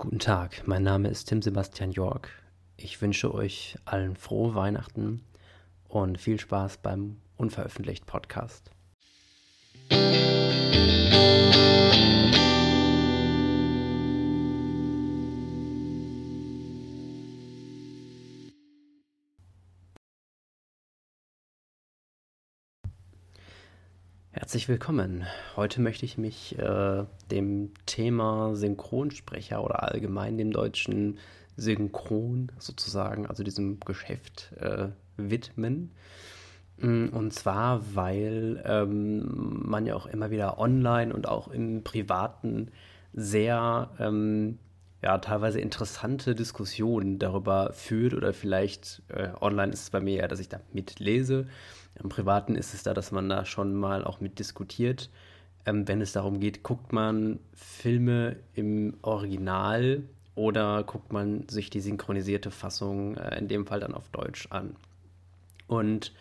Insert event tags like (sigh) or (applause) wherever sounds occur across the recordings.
Guten Tag, mein Name ist Tim Sebastian York. Ich wünsche euch allen frohe Weihnachten und viel Spaß beim unveröffentlicht Podcast. Herzlich willkommen. Heute möchte ich mich äh, dem Thema Synchronsprecher oder allgemein dem deutschen Synchron sozusagen, also diesem Geschäft äh, widmen. Mm, und zwar, weil ähm, man ja auch immer wieder online und auch im Privaten sehr, ähm, ja, teilweise interessante Diskussionen darüber führt oder vielleicht äh, online ist es bei mir ja, dass ich da mitlese im Privaten ist es da, dass man da schon mal auch mit diskutiert. Ähm, wenn es darum geht, guckt man Filme im Original oder guckt man sich die synchronisierte Fassung, äh, in dem Fall dann auf Deutsch, an. Und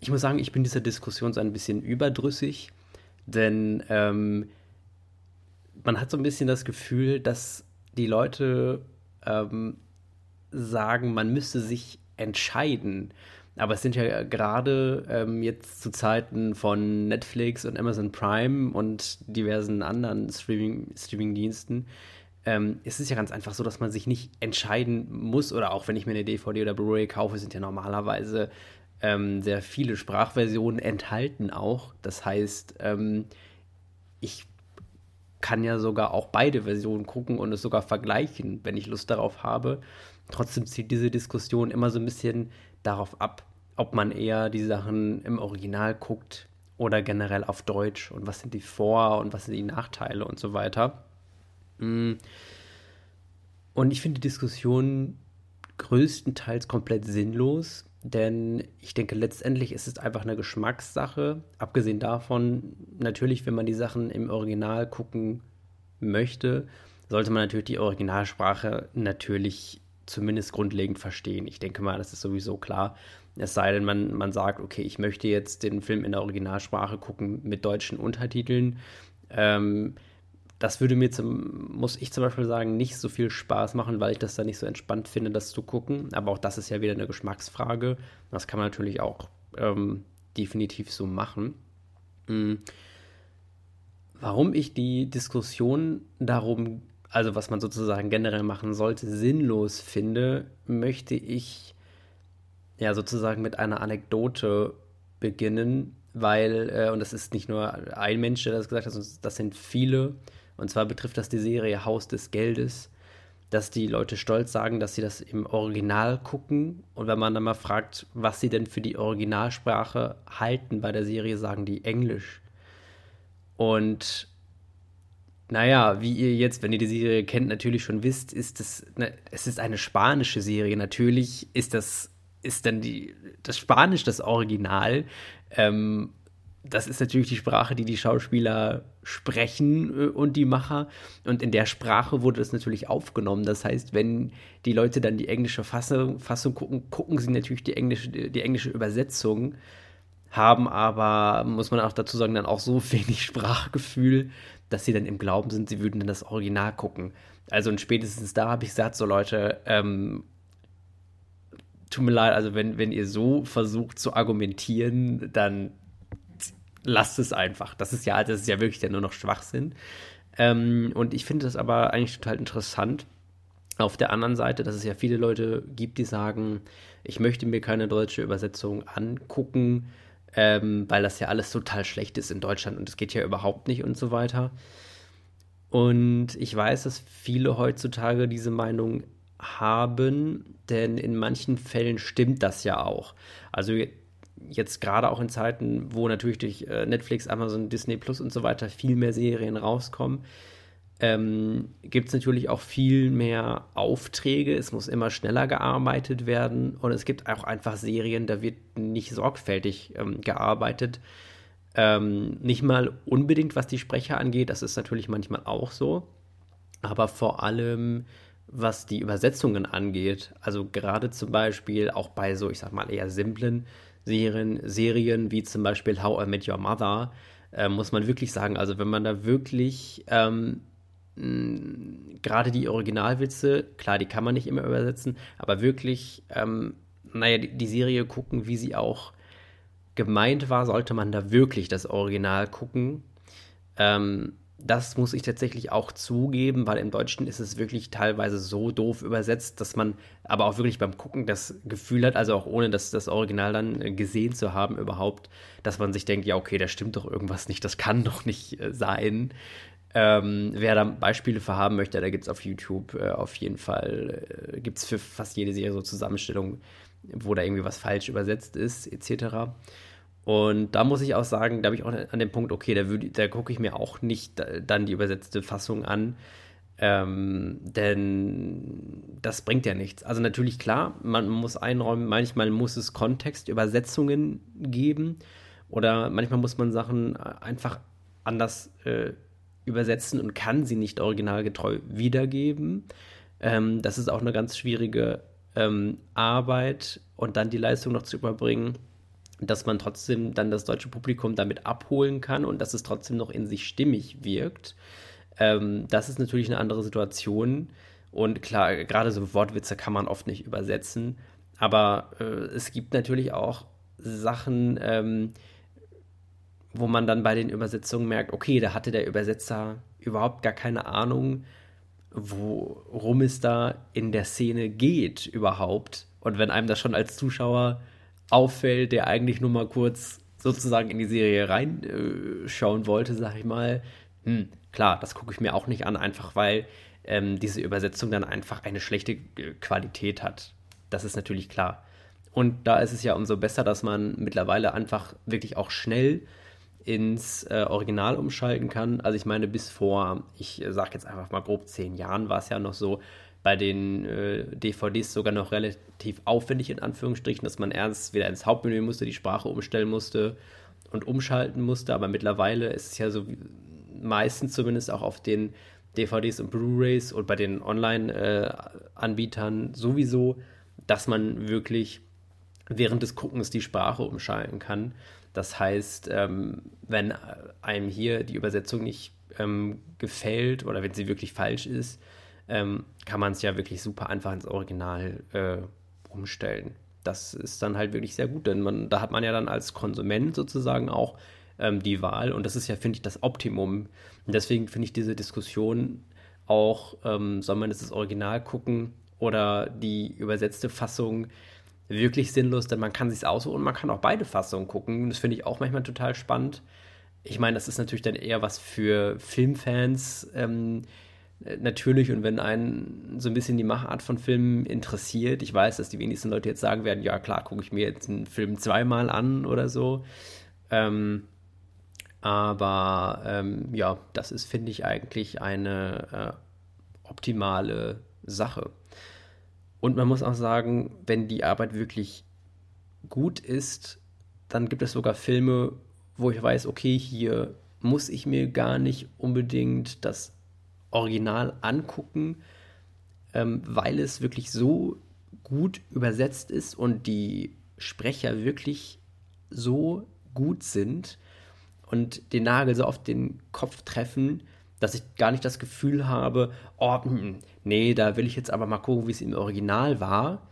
ich muss sagen, ich bin dieser Diskussion so ein bisschen überdrüssig, denn ähm, man hat so ein bisschen das Gefühl, dass die Leute ähm, sagen, man müsste sich entscheiden. Aber es sind ja gerade ähm, jetzt zu Zeiten von Netflix und Amazon Prime und diversen anderen Streaming, Streaming-Diensten, ähm, ist es ja ganz einfach so, dass man sich nicht entscheiden muss. Oder auch wenn ich mir eine DVD oder Blu-ray kaufe, sind ja normalerweise ähm, sehr viele Sprachversionen enthalten auch. Das heißt, ähm, ich kann ja sogar auch beide Versionen gucken und es sogar vergleichen, wenn ich Lust darauf habe. Trotzdem zieht diese Diskussion immer so ein bisschen darauf ab, ob man eher die Sachen im Original guckt oder generell auf Deutsch und was sind die Vor- und was sind die Nachteile und so weiter. Mm. Und ich finde die Diskussion größtenteils komplett sinnlos, denn ich denke, letztendlich ist es einfach eine Geschmackssache. Abgesehen davon, natürlich, wenn man die Sachen im Original gucken möchte, sollte man natürlich die Originalsprache natürlich zumindest grundlegend verstehen. Ich denke mal, das ist sowieso klar. Es sei denn, man, man sagt, okay, ich möchte jetzt den Film in der Originalsprache gucken mit deutschen Untertiteln. Ähm, das würde mir, zum, muss ich zum Beispiel sagen, nicht so viel Spaß machen, weil ich das da nicht so entspannt finde, das zu gucken. Aber auch das ist ja wieder eine Geschmacksfrage. Das kann man natürlich auch ähm, definitiv so machen. Mhm. Warum ich die Diskussion darum, also was man sozusagen generell machen sollte, sinnlos finde, möchte ich ja sozusagen mit einer Anekdote beginnen, weil, äh, und das ist nicht nur ein Mensch, der das gesagt hat, sondern das sind viele. Und zwar betrifft das die Serie Haus des Geldes, dass die Leute stolz sagen, dass sie das im Original gucken. Und wenn man dann mal fragt, was sie denn für die Originalsprache halten bei der Serie, sagen die Englisch. Und naja, wie ihr jetzt, wenn ihr die Serie kennt, natürlich schon wisst, ist es, ne, es ist eine spanische Serie. Natürlich ist das ist dann die, das Spanisch das Original. Ähm, das ist natürlich die Sprache, die die Schauspieler sprechen äh, und die Macher. Und in der Sprache wurde das natürlich aufgenommen. Das heißt, wenn die Leute dann die englische Fassung, Fassung gucken, gucken sie natürlich die englische, die englische Übersetzung, haben aber, muss man auch dazu sagen, dann auch so (laughs) wenig Sprachgefühl, dass sie dann im Glauben sind, sie würden dann das Original gucken. Also und spätestens da habe ich gesagt, so Leute, ähm, tut mir leid, also wenn, wenn ihr so versucht zu argumentieren, dann lasst es einfach. Das ist ja, das ist ja wirklich ja nur noch Schwachsinn. Ähm, und ich finde das aber eigentlich total interessant. Auf der anderen Seite, dass es ja viele Leute gibt, die sagen, ich möchte mir keine deutsche Übersetzung angucken, ähm, weil das ja alles total schlecht ist in Deutschland und es geht ja überhaupt nicht und so weiter. Und ich weiß, dass viele heutzutage diese Meinung haben, denn in manchen Fällen stimmt das ja auch. Also jetzt gerade auch in Zeiten, wo natürlich durch äh, Netflix, Amazon, Disney Plus und so weiter viel mehr Serien rauskommen, ähm, gibt es natürlich auch viel mehr Aufträge. Es muss immer schneller gearbeitet werden und es gibt auch einfach Serien, da wird nicht sorgfältig ähm, gearbeitet. Ähm, nicht mal unbedingt, was die Sprecher angeht, das ist natürlich manchmal auch so, aber vor allem was die Übersetzungen angeht. Also gerade zum Beispiel auch bei so, ich sag mal, eher simplen Serien, Serien wie zum Beispiel How I Met Your Mother, äh, muss man wirklich sagen, also wenn man da wirklich ähm, gerade die Originalwitze, klar, die kann man nicht immer übersetzen, aber wirklich, ähm, naja, die, die, Serie gucken, wie sie auch gemeint war, sollte man da wirklich das Original gucken. Ähm, das muss ich tatsächlich auch zugeben, weil im Deutschen ist es wirklich teilweise so doof übersetzt, dass man aber auch wirklich beim Gucken das Gefühl hat, also auch ohne das, das Original dann gesehen zu haben überhaupt, dass man sich denkt, ja, okay, da stimmt doch irgendwas nicht, das kann (laughs) doch nicht äh, sein. Ähm, wer da Beispiele für haben möchte, da gibt es auf YouTube äh, auf jeden Fall, äh, gibt es für fast jede Serie so Zusammenstellungen, wo da irgendwie was falsch übersetzt ist, etc. Und da muss ich auch sagen, da habe ich auch an dem Punkt, okay, da, da gucke ich mir auch nicht dann die übersetzte Fassung an, ähm, denn das bringt ja nichts. Also natürlich klar, man muss einräumen, manchmal muss es Kontextübersetzungen geben oder manchmal muss man Sachen einfach anders äh, übersetzen und kann sie nicht originalgetreu wiedergeben. Ähm, das ist auch eine ganz schwierige ähm, Arbeit und dann die Leistung noch zu überbringen, dass man trotzdem dann das deutsche Publikum damit abholen kann und dass es trotzdem noch in sich stimmig wirkt. Ähm, das ist natürlich eine andere Situation. Und klar, gerade so Wortwitze kann man oft nicht übersetzen. Aber äh, es gibt natürlich auch Sachen, ähm, wo man dann bei den Übersetzungen merkt, okay, da hatte der Übersetzer überhaupt gar keine Ahnung, worum es da in der Szene geht überhaupt. Und wenn einem das schon als Zuschauer auffällt, der eigentlich nur mal kurz sozusagen in die Serie reinschauen äh, wollte, sag ich mal, hm, klar, das gucke ich mir auch nicht an, einfach weil ähm, diese Übersetzung dann einfach eine schlechte äh, Qualität hat. Das ist natürlich klar. Und da ist es ja umso besser, dass man mittlerweile einfach wirklich auch schnell ins äh, Original umschalten kann. Also ich meine, bis vor, ich äh, sage jetzt einfach mal grob zehn Jahren war es ja noch so, bei den äh, DVDs sogar noch relativ aufwendig in Anführungsstrichen, dass man erst wieder ins Hauptmenü musste, die Sprache umstellen musste und umschalten musste. Aber mittlerweile ist es ja so meistens zumindest auch auf den DVDs und Blu-rays und bei den Online-Anbietern äh, sowieso, dass man wirklich während des Guckens die Sprache umschalten kann. Das heißt, ähm, wenn einem hier die Übersetzung nicht ähm, gefällt oder wenn sie wirklich falsch ist, ähm, kann man es ja wirklich super einfach ins Original äh, umstellen. Das ist dann halt wirklich sehr gut, denn man, da hat man ja dann als Konsument sozusagen auch ähm, die Wahl und das ist ja, finde ich, das Optimum. Und deswegen finde ich diese Diskussion auch, ähm, soll man jetzt das Original gucken oder die übersetzte Fassung, wirklich sinnlos, denn man kann sich aussuchen und man kann auch beide Fassungen gucken. Das finde ich auch manchmal total spannend. Ich meine, das ist natürlich dann eher was für Filmfans ähm, natürlich und wenn einen so ein bisschen die Machart von Filmen interessiert. Ich weiß, dass die wenigsten Leute jetzt sagen werden, ja klar, gucke ich mir jetzt einen Film zweimal an oder so. Ähm, aber ähm, ja, das ist, finde ich, eigentlich eine äh, optimale Sache. Und man muss auch sagen, wenn die Arbeit wirklich gut ist, dann gibt es sogar Filme, wo ich weiß, okay, hier muss ich mir gar nicht unbedingt das Original angucken, ähm, weil es wirklich so gut übersetzt ist und die Sprecher wirklich so gut sind und den Nagel so auf den Kopf treffen, dass ich gar nicht das Gefühl habe, oh, hm, nee, da will ich jetzt aber mal gucken, wie es im Original war,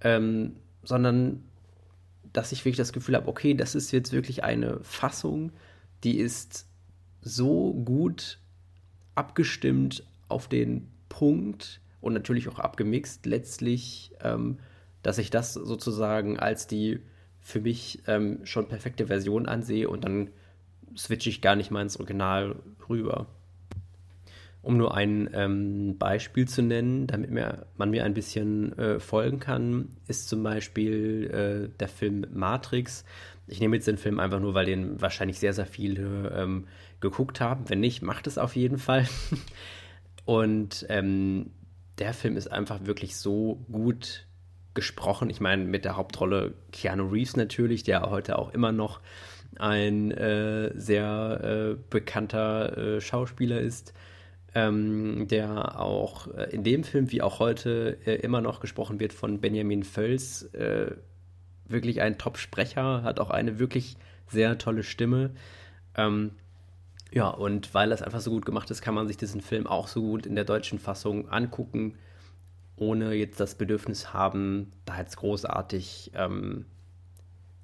ähm, sondern dass ich wirklich das Gefühl habe, okay, das ist jetzt wirklich eine Fassung, die ist so gut abgestimmt auf den Punkt und natürlich auch abgemixt letztlich, ähm, dass ich das sozusagen als die für mich ähm, schon perfekte Version ansehe und dann switche ich gar nicht mal ins Original rüber. Um nur ein ähm, Beispiel zu nennen, damit mir, man mir ein bisschen äh, folgen kann, ist zum Beispiel äh, der Film Matrix. Ich nehme jetzt den Film einfach nur, weil den wahrscheinlich sehr, sehr viele ähm, geguckt haben. Wenn nicht, macht es auf jeden Fall. (laughs) Und ähm, der Film ist einfach wirklich so gut gesprochen. Ich meine, mit der Hauptrolle Keanu Reeves natürlich, der heute auch immer noch ein äh, sehr äh, bekannter äh, Schauspieler ist ähm, der auch äh, in dem Film wie auch heute äh, immer noch gesprochen wird von Benjamin Völz. Äh, wirklich ein Top-Sprecher, hat auch eine wirklich sehr tolle Stimme. Ähm, Ja, und weil das einfach so gut gemacht ist, kann man sich diesen Film auch so gut in der deutschen Fassung angucken, ohne jetzt das Bedürfnis haben, da jetzt großartig ähm,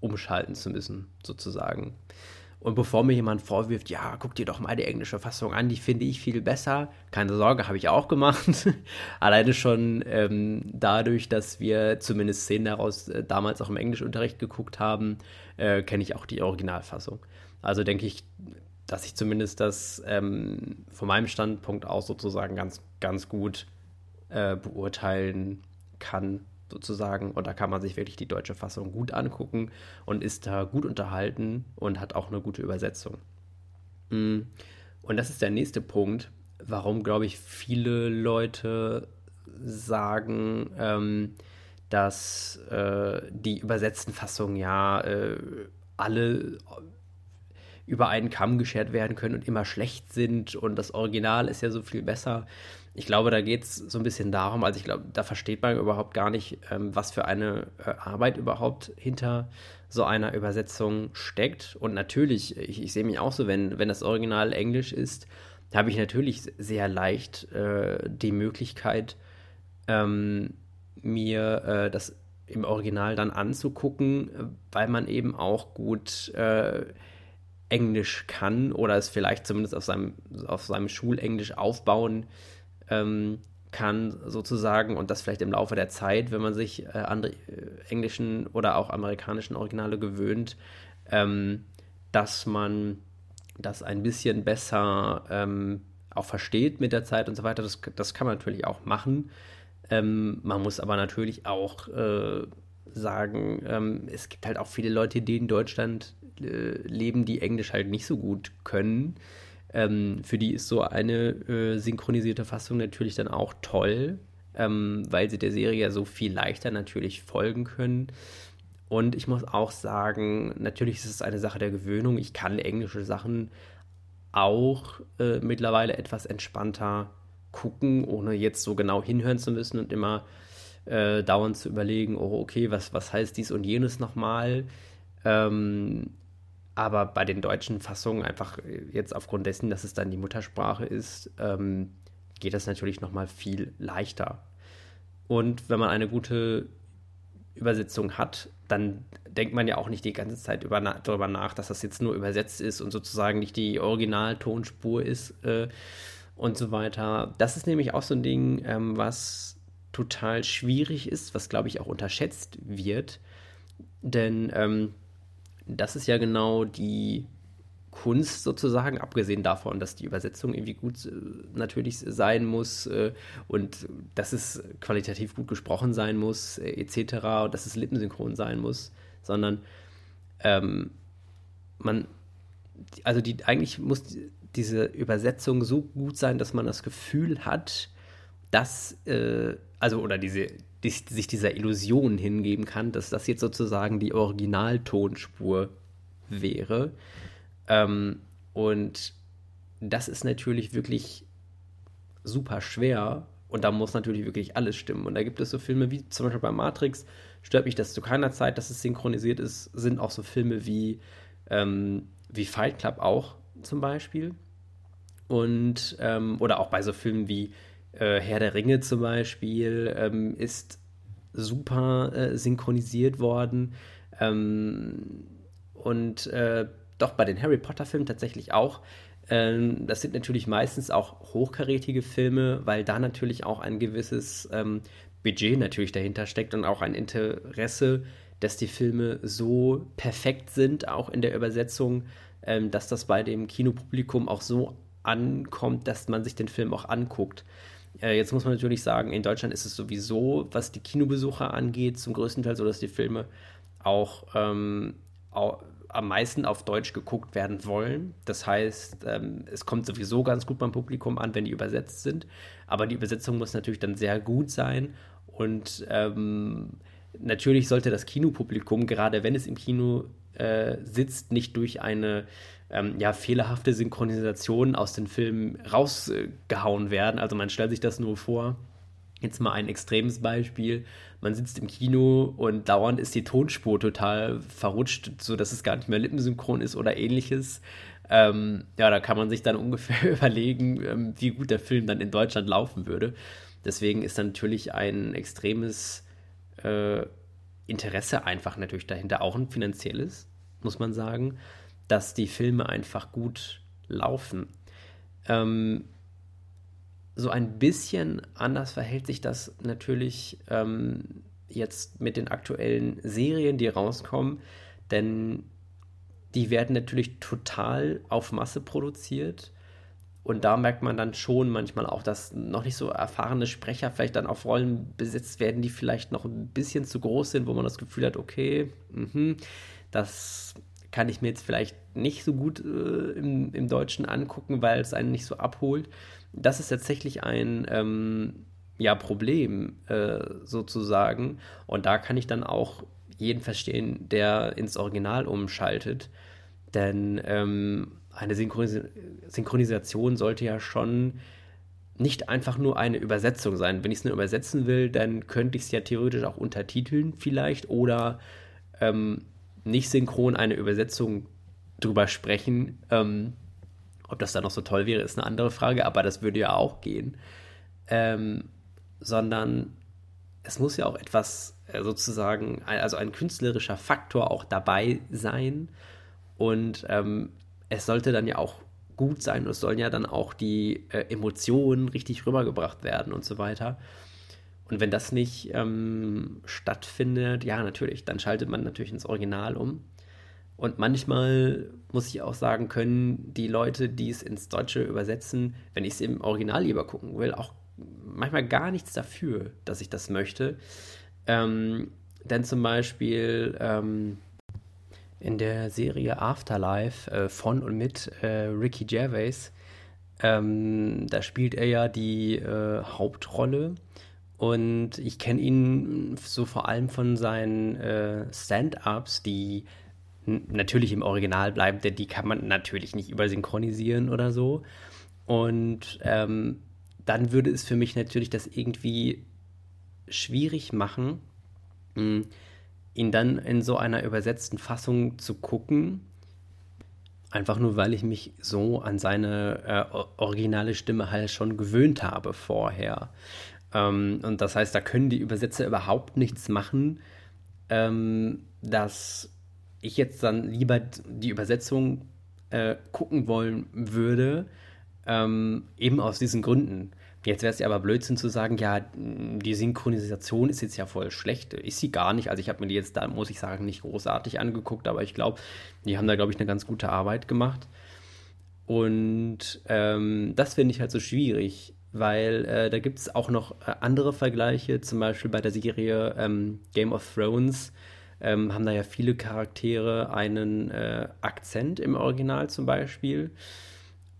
umschalten zu müssen, sozusagen. Und bevor mir jemand vorwirft, ja, guck dir doch mal die englische Fassung an, die finde ich viel besser. Keine Sorge, habe ich auch gemacht. (laughs) Alleine schon ähm, dadurch, dass wir zumindest Szenen daraus äh, damals auch im Englischunterricht geguckt haben, äh, kenne ich auch die Originalfassung. Also denke ich, dass ich zumindest das ähm, von meinem Standpunkt aus sozusagen ganz, ganz gut äh, beurteilen kann, sozusagen. Und da kann man sich wirklich die deutsche Fassung gut angucken und ist da gut unterhalten und hat auch eine gute Übersetzung. Mm. Und das ist der nächste Punkt, warum, glaube ich, viele Leute sagen, ähm, dass äh, die übersetzten Fassungen ja äh, alle über einen Kamm geschert werden können und immer schlecht sind und das Original ist ja so viel besser ich glaube, da geht es so ein bisschen darum, also ich glaube, da versteht man überhaupt gar nicht, ähm, was für eine äh, Arbeit überhaupt hinter so einer Übersetzung steckt. Und natürlich, ich, ich sehe mich auch so, wenn, wenn das Original Englisch ist, habe ich natürlich sehr leicht äh, die Möglichkeit, ähm, mir äh, das im Original dann anzugucken, weil man eben auch gut äh, Englisch kann oder es vielleicht zumindest auf seinem, auf seinem Schulenglisch aufbauen ähm, kann sozusagen und das vielleicht im Laufe der Zeit, wenn man sich äh, an äh, englischen oder auch amerikanischen Originale gewöhnt, ähm, dass man das ein bisschen besser ähm, auch versteht mit der Zeit und so weiter. Das, das kann man natürlich auch machen. Ähm, man muss aber natürlich auch äh, sagen, ähm, es gibt halt auch viele Leute, die in Deutschland äh, leben, die Englisch halt nicht so gut können. Ähm, für die ist so eine äh, synchronisierte Fassung natürlich dann auch toll, ähm, weil sie der Serie ja so viel leichter natürlich folgen können. Und ich muss auch sagen, natürlich ist es eine Sache der Gewöhnung. Ich kann englische Sachen auch äh, mittlerweile etwas entspannter gucken, ohne jetzt so genau hinhören zu müssen und immer äh, dauernd zu überlegen, oh, okay, was, was heißt dies und jenes nochmal? Ähm, aber bei den deutschen Fassungen einfach äh, jetzt aufgrund dessen, dass es dann die Muttersprache ist, ähm, geht das natürlich noch mal viel leichter. Und wenn man eine gute Übersetzung hat, dann denkt man ja auch nicht die ganze Zeit über, darüber nach, dass das jetzt nur übersetzt ist und sozusagen nicht die Originaltonspur ist äh, und so weiter. Das ist nämlich auch so ein Ding, ähm, was total schwierig ist, was glaube ich auch unterschätzt wird. Denn ähm, das ist ja genau die Kunst sozusagen, abgesehen davon, dass die Übersetzung irgendwie gut äh, natürlich sein muss äh, und dass es qualitativ gut gesprochen sein muss, äh, etc., und dass es lippensynchron sein muss, sondern ähm, man, also die, eigentlich muss diese Übersetzung so gut sein, dass man das Gefühl hat, dass, äh, also, oder diese, die, sich dieser Illusion hingeben kann, dass das jetzt sozusagen die Originaltonspur wäre. Ähm, und das ist natürlich wirklich super schwer und da muss natürlich wirklich alles stimmen. Und da gibt es so Filme wie zum Beispiel bei Matrix, stört mich das zu keiner Zeit, dass es synchronisiert ist, sind auch so Filme wie, ähm, wie Fight Club auch zum Beispiel. Und, ähm, oder auch bei so Filmen wie äh, Herr der Ringe zum Beispiel ähm, ist super äh, synchronisiert worden. Ähm, und äh, doch bei den Harry Potter-Filmen tatsächlich auch. Ähm, das sind natürlich meistens auch hochkarätige Filme, weil da natürlich auch ein gewisses ähm, Budget natürlich dahinter steckt und auch ein Interesse, dass die Filme so perfekt sind, auch in der Übersetzung, ähm, dass das bei dem Kinopublikum auch so ankommt, dass man sich den Film auch anguckt. Äh, jetzt muss man natürlich sagen, in Deutschland ist es sowieso, was die Kinobesucher angeht, zum größten Teil so, dass die Filme auch, ähm, auch am meisten auf Deutsch geguckt werden wollen. Das heißt, ähm, es kommt sowieso ganz gut beim Publikum an, wenn die übersetzt sind. Aber die Übersetzung muss natürlich dann sehr gut sein. Und ähm, natürlich sollte das Kinopublikum, gerade wenn es im Kino äh, sitzt, nicht durch eine ähm, ja, fehlerhafte Synchronisationen aus den Filmen rausgehauen werden. Also man stellt sich das nur vor. Jetzt mal ein extremes Beispiel. Man sitzt im Kino und dauernd ist die Tonspur total verrutscht, sodass es gar nicht mehr lippensynchron ist oder ähnliches. Ähm, ja, da kann man sich dann (laughs) ungefähr überlegen, ähm, wie gut der Film dann in Deutschland laufen würde. Deswegen ist natürlich ein extremes äh, Interesse einfach natürlich dahinter, auch ein finanzielles, muss man sagen, dass die Filme einfach gut laufen. Ähm, so ein bisschen anders verhält sich das natürlich ähm, jetzt mit den aktuellen Serien, die rauskommen, denn die werden natürlich total auf Masse produziert. Und da merkt man dann schon manchmal auch, dass noch nicht so erfahrene Sprecher vielleicht dann auf Rollen besetzt werden, die vielleicht noch ein bisschen zu groß sind, wo man das Gefühl hat, okay, mh, das kann ich mir jetzt vielleicht nicht so gut äh, im, im Deutschen angucken, weil es einen nicht so abholt. Das ist tatsächlich ein ähm, ja, Problem äh, sozusagen. Und da kann ich dann auch jeden verstehen, der ins Original umschaltet. Denn ähm, eine Synchronis Synchronisation sollte ja schon nicht einfach nur eine Übersetzung sein. Wenn ich es nur übersetzen will, dann könnte ich es ja theoretisch auch untertiteln vielleicht oder ähm, nicht synchron eine Übersetzung drüber sprechen. Ähm, ob das dann noch so toll wäre, ist eine andere Frage, aber das würde ja auch gehen. Ähm, sondern es muss ja auch etwas äh, sozusagen, also ein künstlerischer Faktor auch dabei sein. Und ähm, es sollte dann ja auch gut sein und es sollen ja dann auch die äh, Emotionen richtig rübergebracht werden und so weiter. Und wenn das nicht ähm, stattfindet, ja, natürlich, dann schaltet man natürlich ins Original um. Und manchmal muss ich auch sagen, können die Leute, die es ins Deutsche übersetzen, wenn ich es im Original lieber gucken will, auch manchmal gar nichts dafür, dass ich das möchte. Ähm, denn zum Beispiel ähm, in der Serie Afterlife äh, von und mit äh, Ricky Gervais, ähm, da spielt er ja die äh, Hauptrolle. Und ich kenne ihn so vor allem von seinen äh, Stand-ups, die natürlich im Original bleiben, denn die kann man natürlich nicht übersynchronisieren oder so. Und ähm, dann würde es für mich natürlich das irgendwie schwierig machen, hm, ihn dann in so einer übersetzten Fassung zu gucken. Einfach nur, weil ich mich so an seine äh, originale Stimme halt schon gewöhnt habe vorher. Ähm, und das heißt, da können die Übersetzer überhaupt nichts machen, ähm, dass ich jetzt dann lieber die Übersetzung äh, gucken wollen würde, ähm, eben aus diesen Gründen. Jetzt wäre es ja aber Blödsinn zu sagen, ja, die Synchronisation ist jetzt ja voll schlecht. Ist sie gar nicht. Also ich habe mir die jetzt da, muss ich sagen, nicht großartig angeguckt, aber ich glaube, die haben da, glaube ich, eine ganz gute Arbeit gemacht. Und ähm, das finde ich halt so schwierig, weil äh, da gibt es auch noch äh, andere Vergleiche, zum Beispiel bei der Serie ähm, Game of Thrones ähm, haben da ja viele Charaktere einen äh, Akzent im Original zum Beispiel.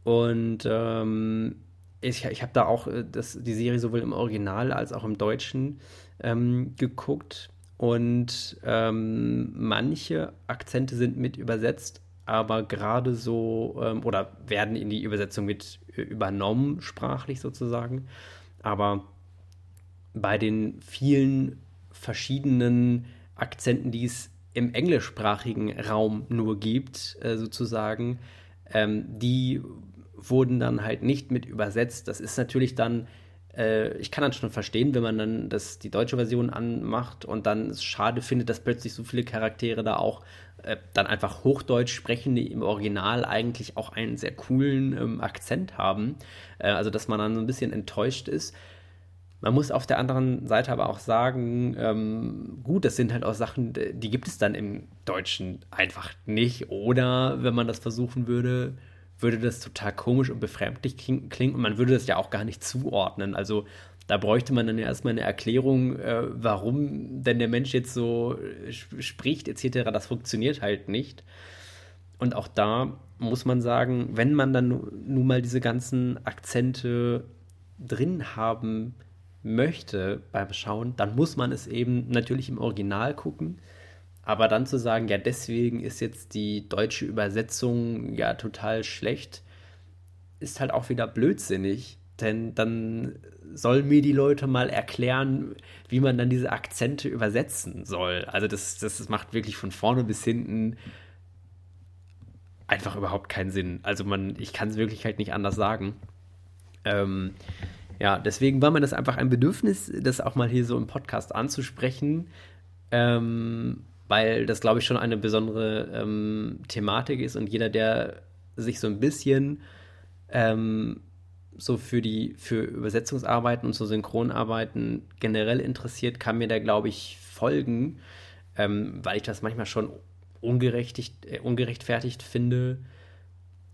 Und ähm, ich, ich habe da auch äh, das, die Serie sowohl im Original als auch im Deutschen ähm, geguckt. Und ähm, manche Akzente sind mit übersetzt, aber gerade so ähm, oder werden in die Übersetzung mit übernommen, sprachlich sozusagen. Aber bei den vielen verschiedenen Akzenten, die es im englischsprachigen Raum nur gibt, äh, sozusagen, ähm, die wurden dann halt nicht mit übersetzt. Das ist natürlich dann, äh, ich kann dann schon verstehen, wenn man dann das, die deutsche Version anmacht und dann es schade findet, dass plötzlich so viele Charaktere da auch äh, dann einfach Hochdeutsch sprechen, die im Original eigentlich auch einen sehr coolen ähm, Akzent haben. Äh, also, dass man dann so ein bisschen enttäuscht ist. Man muss auf der anderen Seite aber auch sagen, ähm, gut, das sind halt auch Sachen, die gibt es dann im Deutschen einfach nicht. Oder wenn man das versuchen würde, würde das total komisch und befremdlich klingen und man würde das ja auch gar nicht zuordnen. Also da bräuchte man dann erstmal eine Erklärung, äh, warum denn der Mensch jetzt so äh, spricht etc. Das funktioniert halt nicht. Und auch da muss man sagen, wenn man dann nun mal diese ganzen Akzente drin haben möchte beim Schauen, dann muss man es eben natürlich im Original gucken. Aber dann zu sagen, ja, deswegen ist jetzt die deutsche Übersetzung ja total schlecht, ist halt auch wieder blödsinnig. Denn dann sollen mir die Leute mal erklären, wie man dann diese Akzente übersetzen soll. Also das, das macht wirklich von vorne bis hinten einfach überhaupt keinen Sinn. Also man, ich kann es wirklich halt nicht anders sagen. Ähm, ja, deswegen war mir das einfach ein Bedürfnis, das auch mal hier so im Podcast anzusprechen, ähm, weil das, glaube ich, schon eine besondere ähm, Thematik ist und jeder, der sich so ein bisschen ähm, so für die für Übersetzungsarbeiten und so Synchronarbeiten generell interessiert, kann mir da, glaube ich, folgen, ähm, weil ich das manchmal schon äh, ungerechtfertigt finde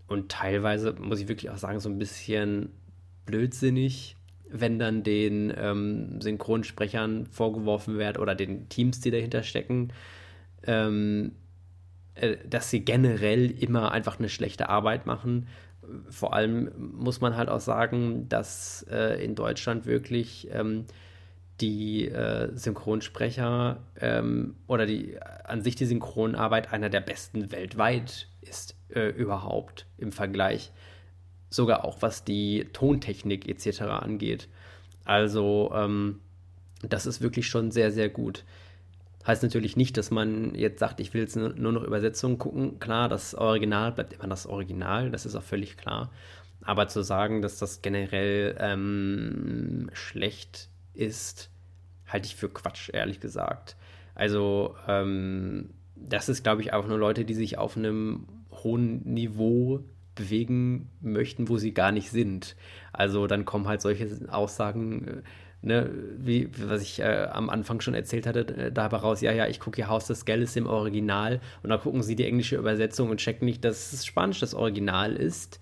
und teilweise, muss ich wirklich auch sagen, so ein bisschen blödsinnig, wenn dann den ähm, Synchronsprechern vorgeworfen wird oder den Teams, die dahinter stecken, ähm, äh, dass sie generell immer einfach eine schlechte Arbeit machen. Vor allem muss man halt auch sagen, dass äh, in Deutschland wirklich ähm, die äh, Synchronsprecher ähm, oder die an sich die Synchronarbeit einer der besten weltweit ist äh, überhaupt im Vergleich. Sogar auch was die Tontechnik etc. angeht. Also ähm, das ist wirklich schon sehr, sehr gut. Heißt natürlich nicht, dass man jetzt sagt, ich will jetzt nur noch Übersetzungen gucken. Klar, das Original bleibt immer das Original, das ist auch völlig klar. Aber zu sagen, dass das generell ähm, schlecht ist, halte ich für Quatsch, ehrlich gesagt. Also, ähm, das ist, glaube ich, auch nur Leute, die sich auf einem hohen Niveau bewegen möchten, wo sie gar nicht sind. Also dann kommen halt solche Aussagen, äh, ne, wie was ich äh, am Anfang schon erzählt hatte, äh, dabei raus, ja, ja, ich gucke hier Haus des Geldes im Original und dann gucken sie die englische Übersetzung und checken nicht, dass es Spanisch das Original ist.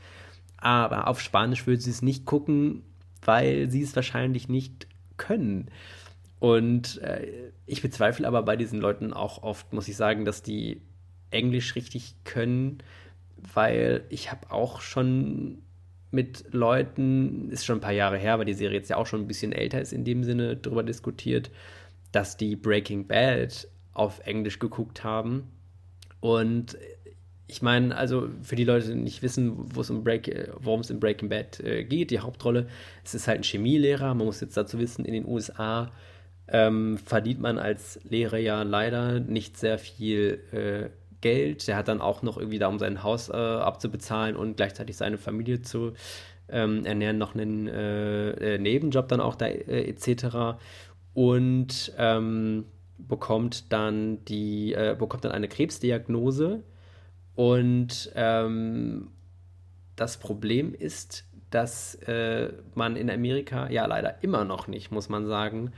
Aber auf Spanisch würden sie es nicht gucken, weil sie es wahrscheinlich nicht können. Und äh, ich bezweifle aber bei diesen Leuten auch oft, muss ich sagen, dass die Englisch richtig können, weil ich habe auch schon mit Leuten, ist schon ein paar Jahre her, weil die Serie jetzt ja auch schon ein bisschen älter ist in dem Sinne, darüber diskutiert, dass die Breaking Bad auf Englisch geguckt haben. Und ich meine, also für die Leute, die nicht wissen, worum es in Breaking Bad äh, geht, die Hauptrolle, es ist halt ein Chemielehrer. Man muss jetzt dazu wissen, in den USA ähm, verdient man als Lehrer ja leider nicht sehr viel äh, Geld. Der hat dann auch noch irgendwie da, um sein Haus äh, abzubezahlen und gleichzeitig seine Familie zu ähm, ernähren, noch einen äh, äh Nebenjob dann auch da äh, etc. Und ähm, bekommt dann die, äh, bekommt dann eine Krebsdiagnose. Und ähm, das Problem ist, dass man in Amerika ja leider immer noch nicht, muss man sagen,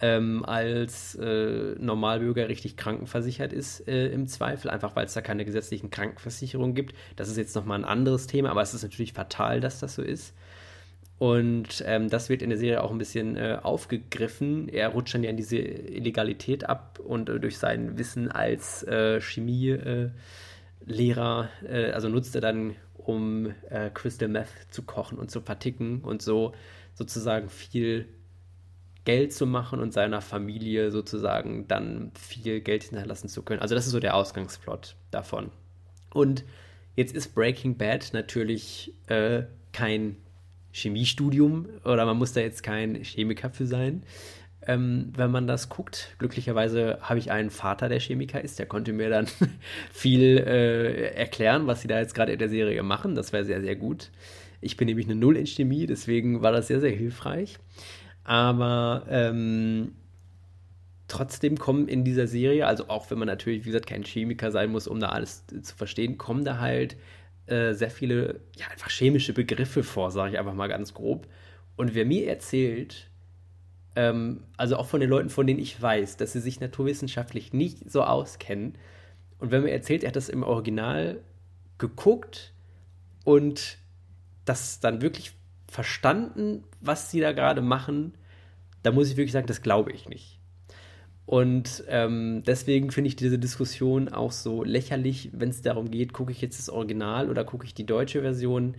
ähm, als äh, Normalbürger richtig krankenversichert ist, äh, im Zweifel, einfach weil es da keine gesetzlichen Krankenversicherungen gibt. Das ist jetzt nochmal ein anderes Thema, aber es ist natürlich fatal, dass das so ist. Und ähm, das wird in der Serie auch ein bisschen äh, aufgegriffen. Er rutscht dann ja in diese Illegalität ab und äh, durch sein Wissen als äh, Chemielehrer, äh, also nutzt er dann, um Crystal Meth zu kochen und zu verticken und so sozusagen viel Geld zu machen und seiner Familie sozusagen dann viel Geld hinterlassen zu können. Also das ist so der Ausgangsplot davon. Und jetzt ist Breaking Bad natürlich äh, kein Chemiestudium oder man muss da jetzt kein Chemiker für sein. Ähm, wenn man das guckt, glücklicherweise habe ich einen Vater, der Chemiker ist, der konnte mir dann (laughs) viel äh, erklären, was sie da jetzt gerade in der Serie machen. Das wäre sehr, sehr gut. Ich bin nämlich eine Null in Chemie, deswegen war das sehr, sehr hilfreich. Aber ähm, trotzdem kommen in dieser Serie, also auch wenn man natürlich, wie gesagt, kein Chemiker sein muss, um da alles zu verstehen, kommen da halt äh, sehr viele, ja, einfach chemische Begriffe vor, sage ich einfach mal ganz grob. Und wer mir erzählt, ähm, also auch von den Leuten, von denen ich weiß, dass sie sich naturwissenschaftlich nicht so auskennen, und wenn mir erzählt, er hat das im Original geguckt und das dann wirklich verstanden, was sie da gerade machen, da muss ich wirklich sagen, das glaube ich nicht. Und ähm, deswegen finde ich diese Diskussion auch so lächerlich, wenn es darum geht, gucke ich jetzt das Original oder gucke ich die deutsche Version,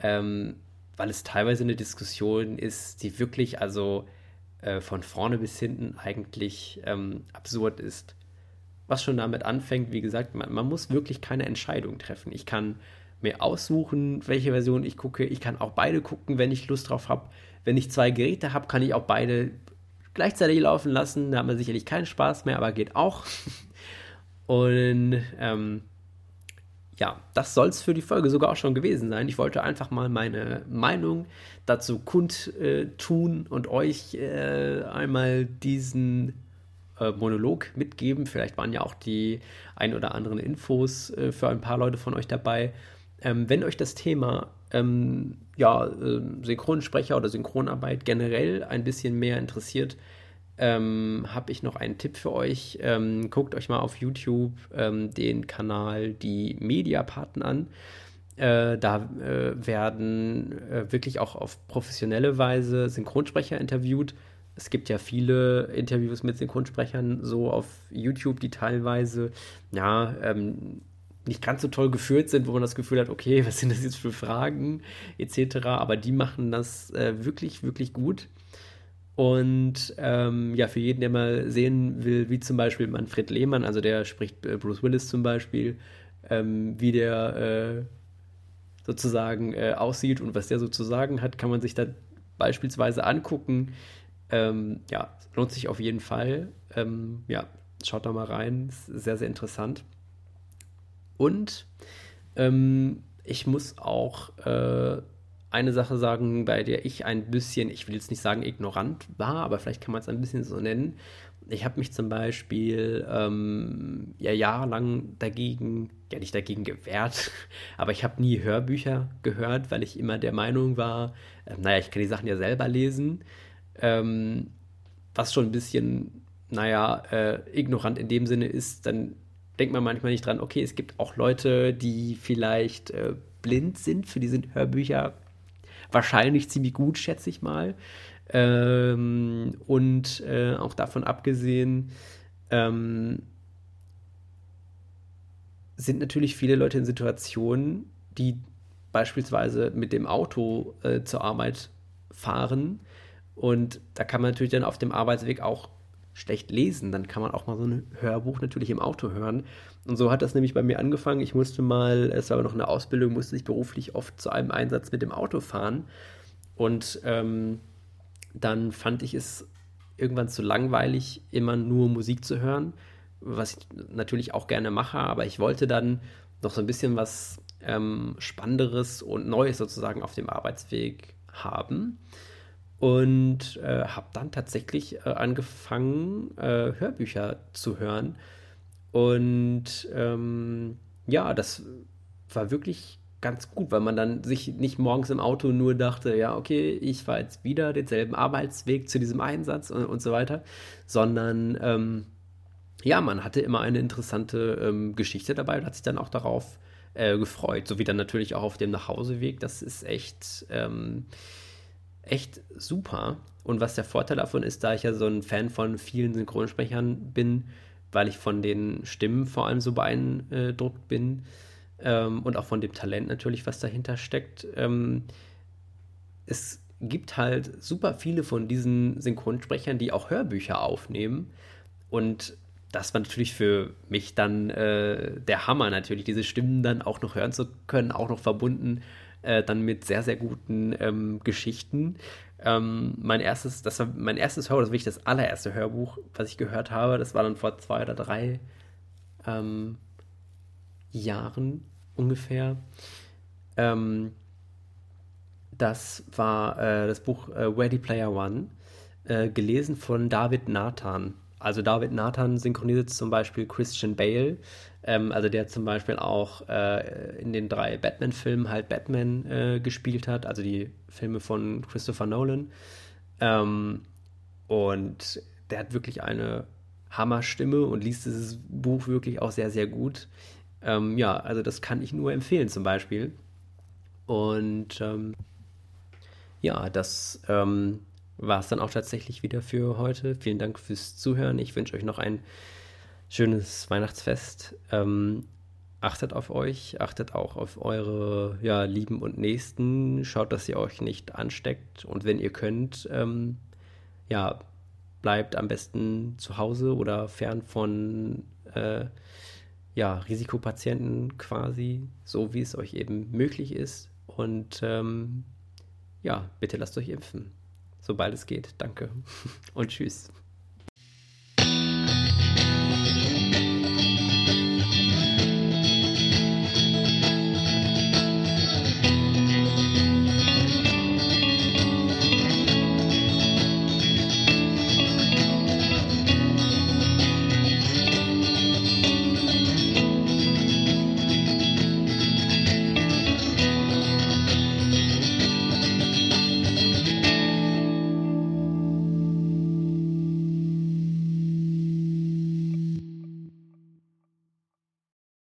ähm, weil es teilweise eine Diskussion ist, die wirklich also äh, von vorne bis hinten eigentlich ähm, absurd ist. Was schon damit anfängt, wie gesagt, man, man muss wirklich keine Entscheidung treffen. Ich kann mir aussuchen, welche Version ich gucke. Ich kann auch beide gucken, wenn ich Lust drauf habe. Wenn ich zwei Geräte habe, kann ich auch beide gleichzeitig laufen lassen. Da hat man sicherlich keinen Spaß mehr, aber geht auch. (laughs) Und ähm, ja, das soll es für die Folge sogar auch schon gewesen sein. Ich wollte einfach mal meine Meinung dazu kundtun und euch äh, einmal diesen äh, Monolog mitgeben. Vielleicht waren ja auch die ein oder anderen Infos äh, für ein paar Leute von euch dabei. Ähm, wenn euch das Thema ähm, ja, äh, Synchronsprecher oder Synchronarbeit generell ein bisschen mehr interessiert, ähm, habe ich noch einen Tipp für euch. Ähm, guckt euch mal auf YouTube ähm, den Kanal Die Mediapaten an. Äh, da äh, werden äh, wirklich auch auf professionelle Weise Synchronsprecher interviewt. Es gibt ja viele Interviews mit Synchronsprechern so auf YouTube, die teilweise ja ähm, nicht ganz so toll geführt sind, wo man das Gefühl hat, okay, was sind das jetzt für Fragen etc. Aber die machen das äh, wirklich, wirklich gut. Und ähm, ja, für jeden, der mal sehen will, wie zum Beispiel Manfred Lehmann, also der spricht äh, Bruce Willis zum Beispiel, ähm, wie der äh, sozusagen äh, aussieht und was der sozusagen hat, kann man sich da beispielsweise angucken. Ähm, ja, lohnt sich auf jeden Fall. Ähm, ja, schaut da mal rein, ist sehr, sehr interessant. Und ähm, ich muss auch äh, eine Sache sagen, bei der ich ein bisschen, ich will jetzt nicht sagen ignorant war, aber vielleicht kann man es ein bisschen so nennen. Ich habe mich zum Beispiel ähm, ja jahrelang dagegen, ja nicht dagegen gewehrt, (laughs) aber ich habe nie Hörbücher gehört, weil ich immer der Meinung war, äh, naja, ich kann die Sachen ja selber lesen, ähm, was schon ein bisschen, naja, äh, ignorant in dem Sinne ist, dann denkt man manchmal nicht dran, okay, es gibt auch Leute, die vielleicht äh, blind sind, für die sind Hörbücher wahrscheinlich ziemlich gut, schätze ich mal. Ähm, und äh, auch davon abgesehen, ähm, sind natürlich viele Leute in Situationen, die beispielsweise mit dem Auto äh, zur Arbeit fahren. Und da kann man natürlich dann auf dem Arbeitsweg auch schlecht lesen. Dann kann man auch mal so ein Hörbuch natürlich im Auto hören. Und so hat das nämlich bei mir angefangen. Ich musste mal, es war aber noch eine Ausbildung, musste ich beruflich oft zu einem Einsatz mit dem Auto fahren. Und ähm, dann fand ich es irgendwann zu langweilig, immer nur Musik zu hören, was ich natürlich auch gerne mache, aber ich wollte dann noch so ein bisschen was ähm, Spannenderes und Neues sozusagen auf dem Arbeitsweg haben und äh, habe dann tatsächlich äh, angefangen, äh, Hörbücher zu hören. Und ähm, ja, das war wirklich ganz gut, weil man dann sich nicht morgens im Auto nur dachte, ja, okay, ich fahre jetzt wieder denselben Arbeitsweg zu diesem Einsatz und, und so weiter, sondern ähm, ja, man hatte immer eine interessante ähm, Geschichte dabei und hat sich dann auch darauf äh, gefreut, so wie dann natürlich auch auf dem Nachhauseweg. Das ist echt ähm, echt super. Und was der Vorteil davon ist, da ich ja so ein Fan von vielen Synchronsprechern bin, weil ich von den Stimmen vor allem so beeindruckt bin ähm, und auch von dem Talent natürlich, was dahinter steckt. Ähm, es gibt halt super viele von diesen Synchronsprechern, die auch Hörbücher aufnehmen. Und das war natürlich für mich dann äh, der Hammer, natürlich diese Stimmen dann auch noch hören zu können, auch noch verbunden äh, dann mit sehr, sehr guten ähm, Geschichten. Ähm, mein erstes, das war mein erstes Hörbuch, das war wirklich das allererste Hörbuch, was ich gehört habe. Das war dann vor zwei oder drei ähm, Jahren ungefähr. Ähm, das war äh, das Buch äh, Ready Player One, äh, gelesen von David Nathan. Also David Nathan synchronisiert zum Beispiel Christian Bale, ähm, also der zum Beispiel auch äh, in den drei Batman-Filmen halt Batman äh, gespielt hat, also die Filme von Christopher Nolan. Ähm, und der hat wirklich eine Hammerstimme und liest dieses Buch wirklich auch sehr, sehr gut. Ähm, ja, also das kann ich nur empfehlen zum Beispiel. Und ähm, ja, das ähm, war es dann auch tatsächlich wieder für heute. Vielen Dank fürs Zuhören. Ich wünsche euch noch ein schönes Weihnachtsfest. Ähm, achtet auf euch, achtet auch auf eure ja, Lieben und Nächsten. Schaut, dass ihr euch nicht ansteckt. Und wenn ihr könnt, ähm, ja, bleibt am besten zu Hause oder fern von äh, ja, Risikopatienten quasi, so wie es euch eben möglich ist. Und ähm, ja, bitte lasst euch impfen, sobald es geht. Danke und tschüss.